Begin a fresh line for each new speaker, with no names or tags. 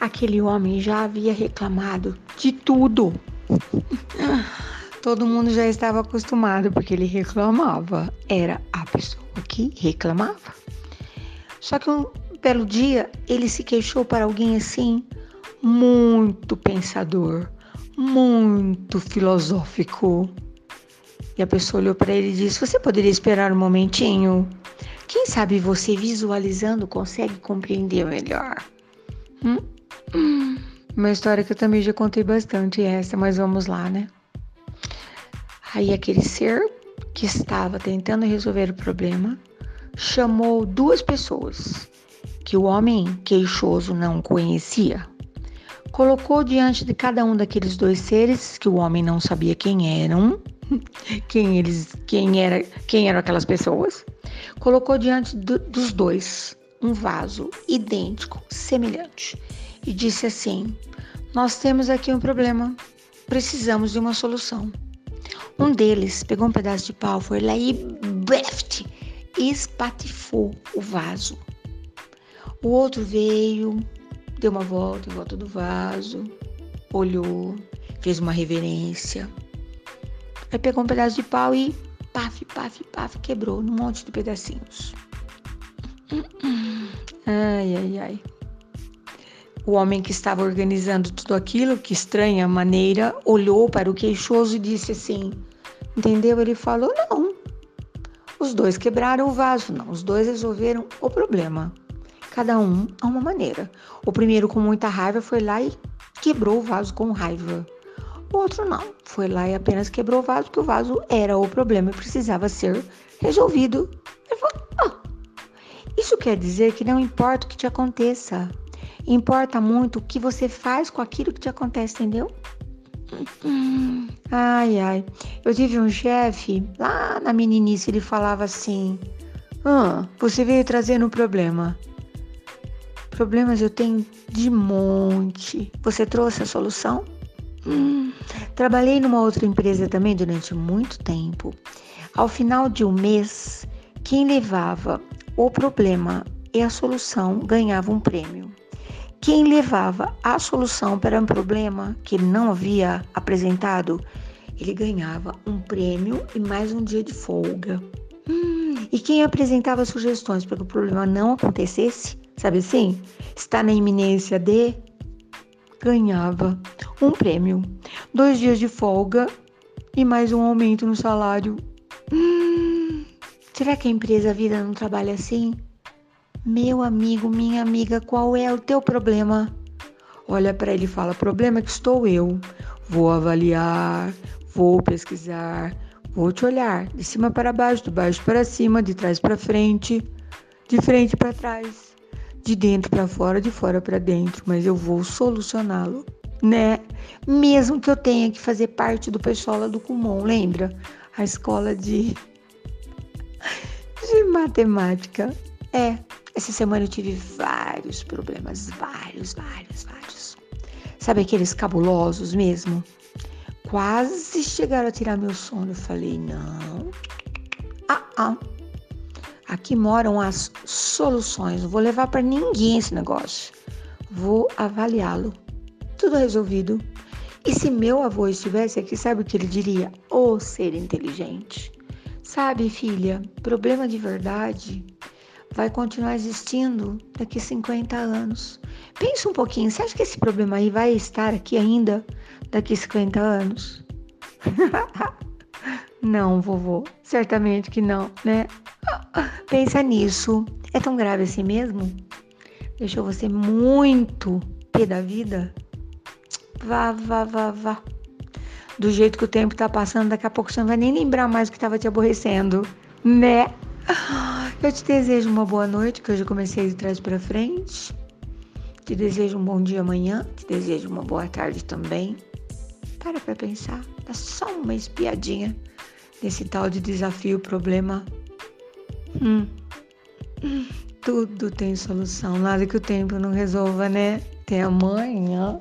aquele homem já havia reclamado de tudo. Todo mundo já estava acostumado porque ele reclamava. Era a pessoa que reclamava. Só que um belo dia ele se queixou para alguém assim, muito pensador, muito filosófico. E a pessoa olhou para ele e disse: Você poderia esperar um momentinho? Quem sabe você visualizando consegue compreender melhor? Hum? Uma história que eu também já contei bastante essa, mas vamos lá, né? Aí aquele ser que estava tentando resolver o problema chamou duas pessoas que o homem queixoso não conhecia. Colocou diante de cada um daqueles dois seres que o homem não sabia quem eram, quem eles, quem era, quem eram aquelas pessoas. Colocou diante do, dos dois um vaso idêntico, semelhante, e disse assim: Nós temos aqui um problema, precisamos de uma solução. Um deles pegou um pedaço de pau, foi lá e breft, espatifou o vaso. O outro veio, deu uma volta em volta do vaso, olhou, fez uma reverência. Aí pegou um pedaço de pau e paf, paf, paf, quebrou num monte de pedacinhos. Ai, ai, ai. O homem que estava organizando tudo aquilo, que estranha maneira, olhou para o queixoso e disse assim: Entendeu? Ele falou: Não. Os dois quebraram o vaso, não. Os dois resolveram o problema. Cada um a uma maneira. O primeiro, com muita raiva, foi lá e quebrou o vaso com raiva. O outro não. Foi lá e apenas quebrou o vaso, porque o vaso era o problema e precisava ser resolvido. Ele falou: oh. Isso quer dizer que não importa o que te aconteça, importa muito o que você faz com aquilo que te acontece, entendeu? Ai, ai. Eu tive um chefe, lá na meninice, ele falava assim: ah, Você veio trazendo um problema. Problemas eu tenho de monte. Você trouxe a solução? Hum. Trabalhei numa outra empresa também durante muito tempo. Ao final de um mês, quem levava o problema e a solução ganhava um prêmio. Quem levava a solução para um problema que ele não havia apresentado, ele ganhava um prêmio e mais um dia de folga. Hum, e quem apresentava sugestões para que o problema não acontecesse, sabe assim? Está na iminência de ganhava um prêmio, dois dias de folga e mais um aumento no salário. Hum, será que a empresa vida não trabalha assim? Meu amigo, minha amiga, qual é o teu problema? Olha para ele e fala: problema que estou eu. Vou avaliar, vou pesquisar, vou te olhar de cima para baixo, de baixo para cima, de trás para frente, de frente para trás, de dentro para fora, de fora para dentro, mas eu vou solucioná-lo, né? Mesmo que eu tenha que fazer parte do pessoal do Kumon, lembra? A escola de de matemática. É, essa semana eu tive vários problemas, vários, vários, vários. Sabe aqueles cabulosos mesmo? Quase chegaram a tirar meu sono. Eu falei, não. Ah, ah. Aqui moram as soluções. Não vou levar para ninguém esse negócio. Vou avaliá-lo. Tudo resolvido. E se meu avô estivesse aqui, sabe o que ele diria? Ô oh, ser inteligente. Sabe, filha, problema de verdade vai continuar existindo daqui 50 anos. Pensa um pouquinho, você acha que esse problema aí vai estar aqui ainda daqui 50 anos? não, vovô, certamente que não, né? Pensa nisso. É tão grave assim mesmo? Deixou você muito pé da vida? Vá, vá, vá, vá. Do jeito que o tempo tá passando, daqui a pouco você não vai nem lembrar mais o que tava te aborrecendo, né? Eu te desejo uma boa noite, que hoje eu comecei de trás para frente. Te desejo um bom dia amanhã, te desejo uma boa tarde também. Para para pensar, dá só uma espiadinha nesse tal de desafio, problema. Hum. Tudo tem solução, nada que o tempo não resolva, né? Até amanhã.